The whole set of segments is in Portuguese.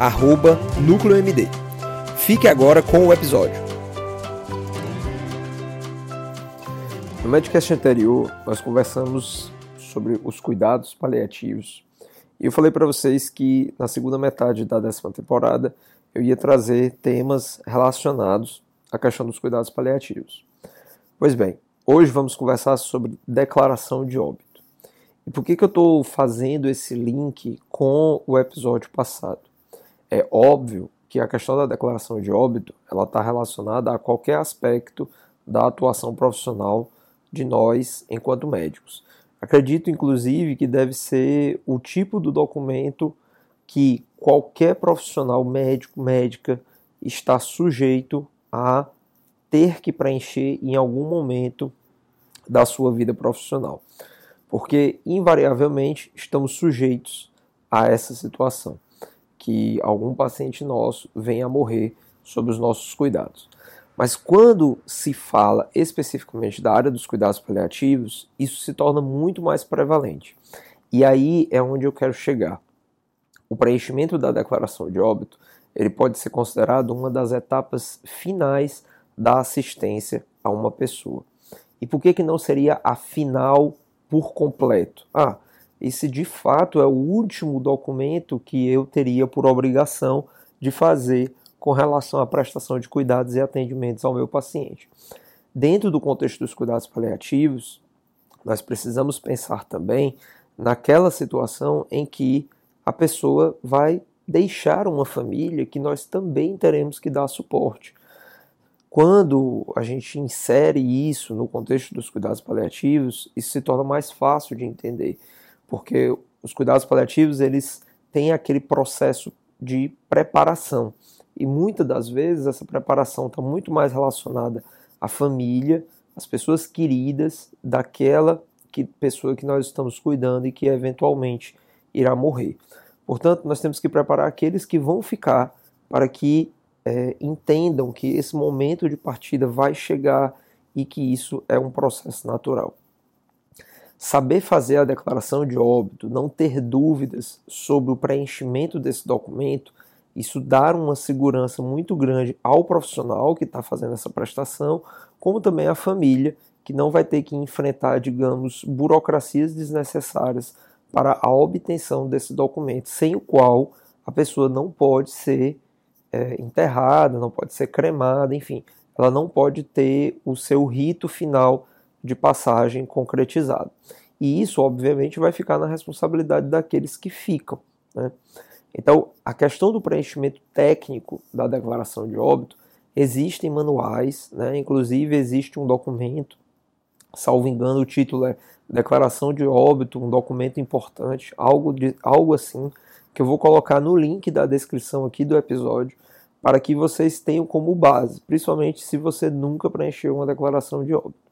arroba NúcleoMD. Fique agora com o episódio. No Medcast anterior, nós conversamos sobre os cuidados paliativos. E eu falei para vocês que na segunda metade da décima temporada eu ia trazer temas relacionados à questão dos cuidados paliativos. Pois bem, hoje vamos conversar sobre declaração de óbito. E por que, que eu estou fazendo esse link com o episódio passado? É óbvio que a questão da declaração de óbito ela está relacionada a qualquer aspecto da atuação profissional de nós enquanto médicos. Acredito, inclusive, que deve ser o tipo do documento que qualquer profissional médico, médica, está sujeito a ter que preencher em algum momento da sua vida profissional. Porque, invariavelmente, estamos sujeitos a essa situação, que algum paciente nosso venha a morrer sob os nossos cuidados. Mas quando se fala especificamente da área dos cuidados paliativos, isso se torna muito mais prevalente. E aí é onde eu quero chegar. O preenchimento da declaração de óbito ele pode ser considerado uma das etapas finais da assistência a uma pessoa. E por que, que não seria a final por completo? Ah, esse de fato é o último documento que eu teria por obrigação de fazer com relação à prestação de cuidados e atendimentos ao meu paciente. Dentro do contexto dos cuidados paliativos, nós precisamos pensar também naquela situação em que a pessoa vai deixar uma família que nós também teremos que dar suporte. Quando a gente insere isso no contexto dos cuidados paliativos, isso se torna mais fácil de entender, porque os cuidados paliativos eles têm aquele processo de preparação e muitas das vezes essa preparação está muito mais relacionada à família, às pessoas queridas daquela que, pessoa que nós estamos cuidando e que eventualmente irá morrer. Portanto, nós temos que preparar aqueles que vão ficar para que é, entendam que esse momento de partida vai chegar e que isso é um processo natural. Saber fazer a declaração de óbito, não ter dúvidas sobre o preenchimento desse documento, isso dá uma segurança muito grande ao profissional que está fazendo essa prestação, como também à família, que não vai ter que enfrentar, digamos, burocracias desnecessárias para a obtenção desse documento, sem o qual a pessoa não pode ser é, enterrada, não pode ser cremada, enfim, ela não pode ter o seu rito final de passagem concretizado. E isso, obviamente, vai ficar na responsabilidade daqueles que ficam. Né? Então, a questão do preenchimento técnico da declaração de óbito, existem manuais, né? inclusive existe um documento, salvo engano, o título é declaração de óbito, um documento importante, algo, de, algo assim, que eu vou colocar no link da descrição aqui do episódio, para que vocês tenham como base, principalmente se você nunca preencheu uma declaração de óbito.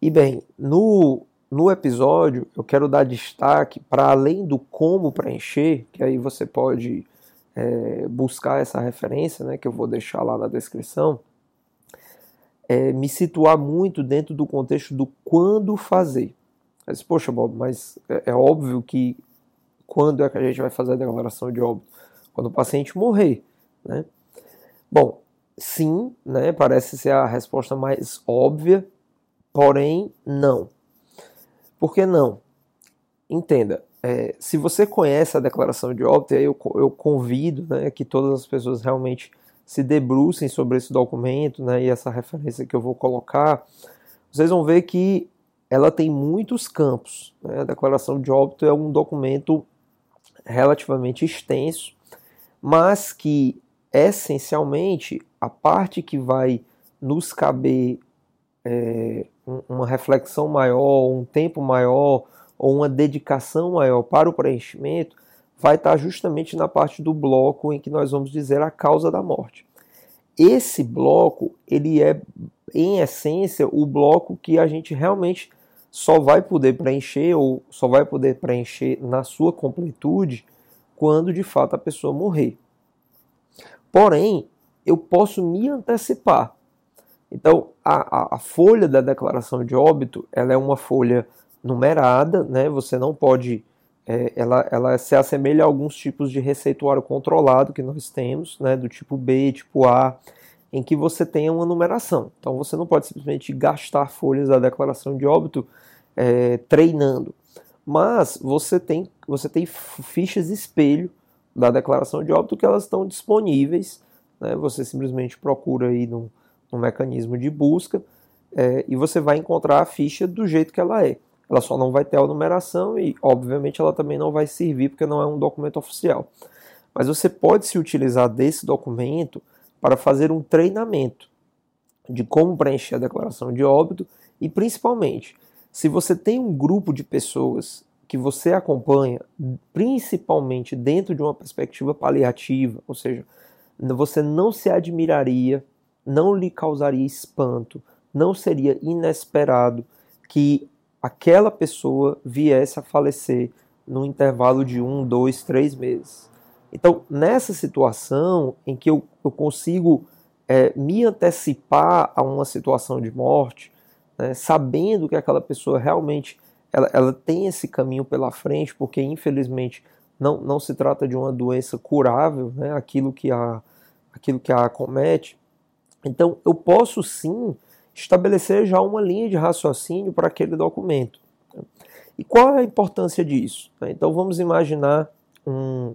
E bem, no, no episódio eu quero dar destaque para além do como preencher, que aí você pode é, buscar essa referência, né, que eu vou deixar lá na descrição, é, me situar muito dentro do contexto do quando fazer. Mas, poxa, Bob, mas é, é, óbvio que quando é que a gente vai fazer a declaração de óbito? Quando o paciente morrer, né? Bom, sim, né? Parece ser a resposta mais óbvia, porém não. Por que não? Entenda, é, se você conhece a declaração de óbito, eu, eu convido né, que todas as pessoas realmente se debrucem sobre esse documento né, e essa referência que eu vou colocar, vocês vão ver que ela tem muitos campos. Né? A declaração de óbito é um documento relativamente extenso, mas que essencialmente a parte que vai nos caber é, uma reflexão maior, um tempo maior ou uma dedicação maior para o preenchimento vai estar justamente na parte do bloco em que nós vamos dizer a causa da morte. Esse bloco, ele é, em essência, o bloco que a gente realmente só vai poder preencher ou só vai poder preencher na sua completude quando de fato a pessoa morrer. Porém, eu posso me antecipar. Então, a, a, a, folha da declaração de óbito, ela é uma folha numerada, né? Você não pode, é, ela, ela se assemelha a alguns tipos de receituário controlado que nós temos, né? Do tipo B, tipo A, em que você tem uma numeração. Então, você não pode simplesmente gastar folhas da declaração de óbito é, treinando. Mas você tem, você tem fichas espelho da declaração de óbito que elas estão disponíveis. Né? Você simplesmente procura aí no, no mecanismo de busca é, e você vai encontrar a ficha do jeito que ela é. Ela só não vai ter a numeração e, obviamente, ela também não vai servir porque não é um documento oficial. Mas você pode se utilizar desse documento para fazer um treinamento de como preencher a declaração de óbito e, principalmente, se você tem um grupo de pessoas que você acompanha, principalmente dentro de uma perspectiva paliativa, ou seja, você não se admiraria, não lhe causaria espanto, não seria inesperado que aquela pessoa viesse a falecer no intervalo de um, dois, três meses. Então, nessa situação em que eu, eu consigo é, me antecipar a uma situação de morte, né, sabendo que aquela pessoa realmente ela, ela tem esse caminho pela frente, porque infelizmente não, não se trata de uma doença curável, né, aquilo, que a, aquilo que a acomete. Então, eu posso sim estabelecer já uma linha de raciocínio para aquele documento. E qual é a importância disso? Então, vamos imaginar um,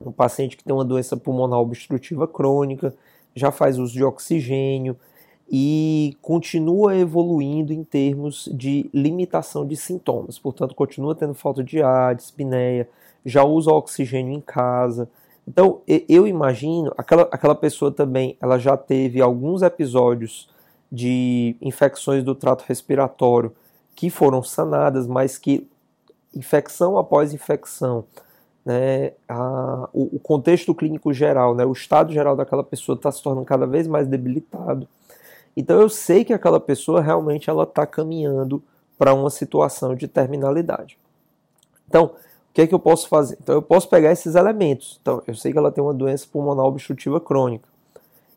um paciente que tem uma doença pulmonar obstrutiva crônica, já faz uso de oxigênio, e continua evoluindo em termos de limitação de sintomas. Portanto, continua tendo falta de ar, dispneia, já usa oxigênio em casa. Então, eu imagino, aquela, aquela pessoa também, ela já teve alguns episódios de infecções do trato respiratório que foram sanadas, mas que infecção após infecção, né, a, o, o contexto clínico geral, né, o estado geral daquela pessoa está se tornando cada vez mais debilitado então eu sei que aquela pessoa realmente ela está caminhando para uma situação de terminalidade. Então, o que é que eu posso fazer? Então eu posso pegar esses elementos. Então eu sei que ela tem uma doença pulmonar obstrutiva crônica.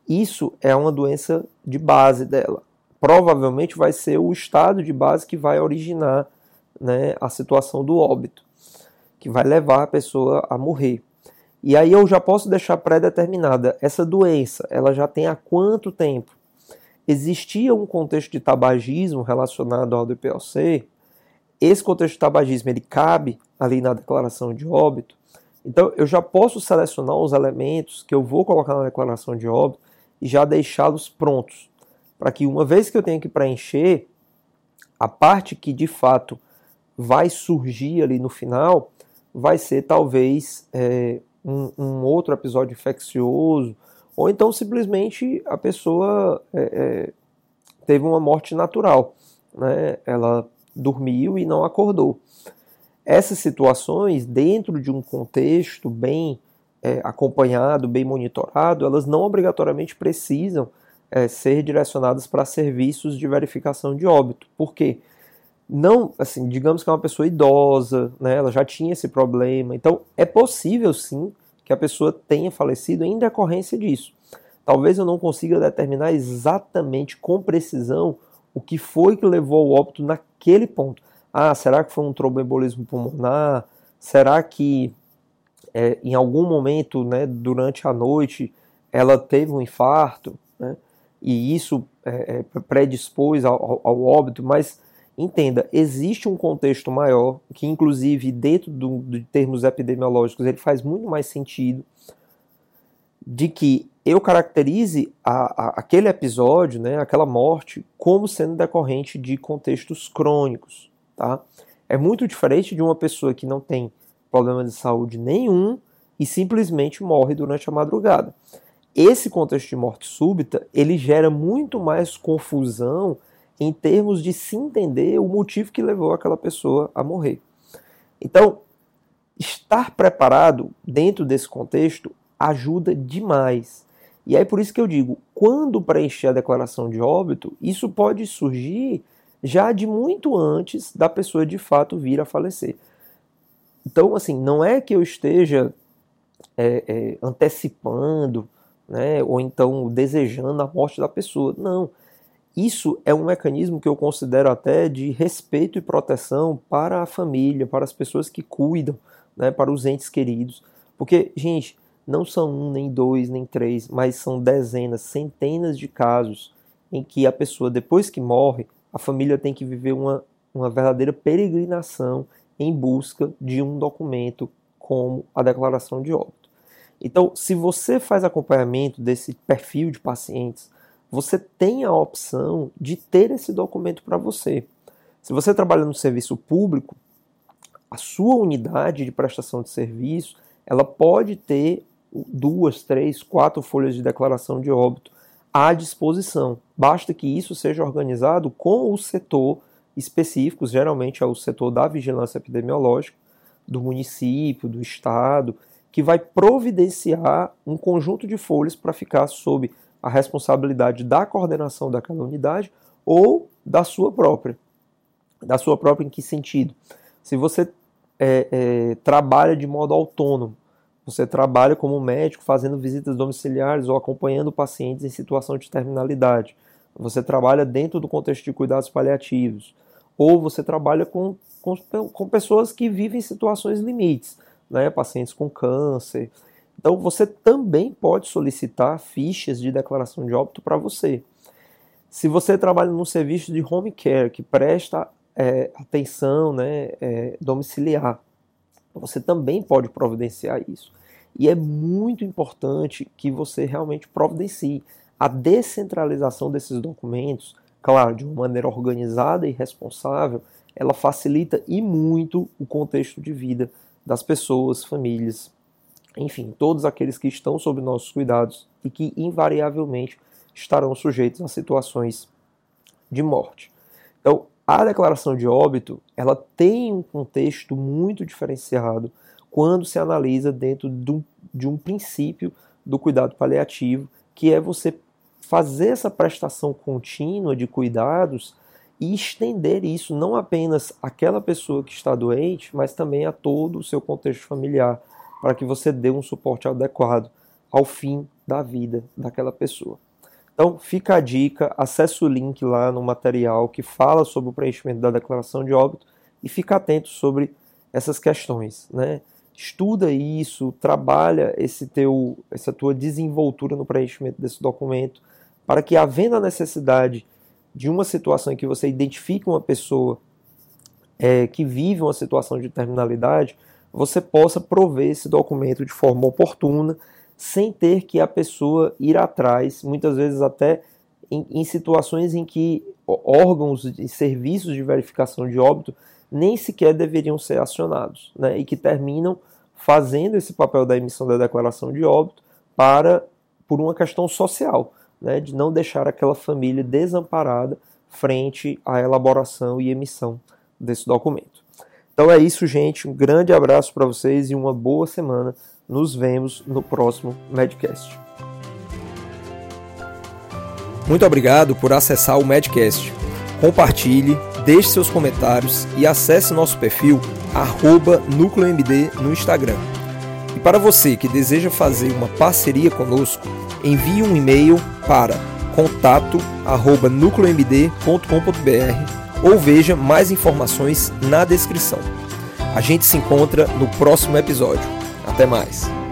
Isso é uma doença de base dela. Provavelmente vai ser o estado de base que vai originar né, a situação do óbito, que vai levar a pessoa a morrer. E aí eu já posso deixar pré-determinada essa doença, ela já tem há quanto tempo? existia um contexto de tabagismo relacionado ao DPOC, esse contexto de tabagismo ele cabe ali na declaração de óbito, então eu já posso selecionar os elementos que eu vou colocar na declaração de óbito e já deixá-los prontos, para que uma vez que eu tenha que preencher, a parte que de fato vai surgir ali no final vai ser talvez é, um, um outro episódio infeccioso, ou então simplesmente a pessoa é, é, teve uma morte natural, né? ela dormiu e não acordou. Essas situações, dentro de um contexto bem é, acompanhado, bem monitorado, elas não obrigatoriamente precisam é, ser direcionadas para serviços de verificação de óbito. Por quê? Não, assim, digamos que é uma pessoa idosa, né, ela já tinha esse problema, então é possível sim que a pessoa tenha falecido em decorrência disso. Talvez eu não consiga determinar exatamente com precisão o que foi que levou ao óbito naquele ponto. Ah, será que foi um tromboembolismo pulmonar? Será que é, em algum momento, né, durante a noite, ela teve um infarto, né, e isso é, é, predispôs ao, ao, óbito? Mas entenda, existe um contexto maior, que inclusive dentro do, de termos epidemiológicos ele faz muito mais sentido, de que eu caracterize a, a, aquele episódio, né, aquela morte, como sendo decorrente de contextos crônicos. Tá? É muito diferente de uma pessoa que não tem problema de saúde nenhum e simplesmente morre durante a madrugada. Esse contexto de morte súbita, ele gera muito mais confusão em termos de se entender o motivo que levou aquela pessoa a morrer. Então, estar preparado dentro desse contexto ajuda demais. E aí por isso que eu digo, quando preencher a declaração de óbito, isso pode surgir já de muito antes da pessoa de fato vir a falecer. Então, assim, não é que eu esteja é, é, antecipando, né, ou então desejando a morte da pessoa. Não. Isso é um mecanismo que eu considero até de respeito e proteção para a família, para as pessoas que cuidam, né, para os entes queridos. Porque, gente, não são um, nem dois, nem três, mas são dezenas, centenas de casos em que a pessoa, depois que morre, a família tem que viver uma, uma verdadeira peregrinação em busca de um documento como a declaração de óbito. Então, se você faz acompanhamento desse perfil de pacientes, você tem a opção de ter esse documento para você. Se você trabalha no serviço público, a sua unidade de prestação de serviço, ela pode ter duas, três, quatro folhas de declaração de óbito à disposição. Basta que isso seja organizado com o setor específico, geralmente é o setor da vigilância epidemiológica, do município, do estado, que vai providenciar um conjunto de folhas para ficar sob a responsabilidade da coordenação daquela unidade ou da sua própria. Da sua própria em que sentido? Se você é, é, trabalha de modo autônomo, você trabalha como médico fazendo visitas domiciliares ou acompanhando pacientes em situação de terminalidade. Você trabalha dentro do contexto de cuidados paliativos. Ou você trabalha com, com, com pessoas que vivem situações limites, né? pacientes com câncer, então você também pode solicitar fichas de declaração de óbito para você. Se você trabalha num serviço de home care que presta é, atenção né, é, domiciliar, você também pode providenciar isso. E é muito importante que você realmente providencie a descentralização desses documentos, claro, de uma maneira organizada e responsável, ela facilita e muito o contexto de vida das pessoas, famílias, enfim, todos aqueles que estão sob nossos cuidados e que invariavelmente estarão sujeitos a situações de morte. Então, a declaração de óbito, ela tem um contexto muito diferenciado quando se analisa dentro de um, de um princípio do cuidado paliativo, que é você fazer essa prestação contínua de cuidados e estender isso não apenas àquela pessoa que está doente, mas também a todo o seu contexto familiar, para que você dê um suporte adequado ao fim da vida daquela pessoa. Então, fica a dica, acesse o link lá no material que fala sobre o preenchimento da declaração de óbito e fica atento sobre essas questões, né? Estuda isso, trabalha esse teu, essa tua desenvoltura no preenchimento desse documento, para que, havendo a necessidade de uma situação em que você identifique uma pessoa é, que vive uma situação de terminalidade, você possa prover esse documento de forma oportuna, sem ter que a pessoa ir atrás, muitas vezes até em, em situações em que órgãos e serviços de verificação de óbito nem sequer deveriam ser acionados, né, e que terminam fazendo esse papel da emissão da declaração de óbito para por uma questão social, né, de não deixar aquela família desamparada frente à elaboração e emissão desse documento. Então é isso, gente. Um grande abraço para vocês e uma boa semana. Nos vemos no próximo Medcast. Muito obrigado por acessar o Medcast. Compartilhe, deixe seus comentários e acesse nosso perfil NúcleoMD no Instagram. E para você que deseja fazer uma parceria conosco, envie um e-mail para contato@nucleomd.com.br ou veja mais informações na descrição. A gente se encontra no próximo episódio. Até mais!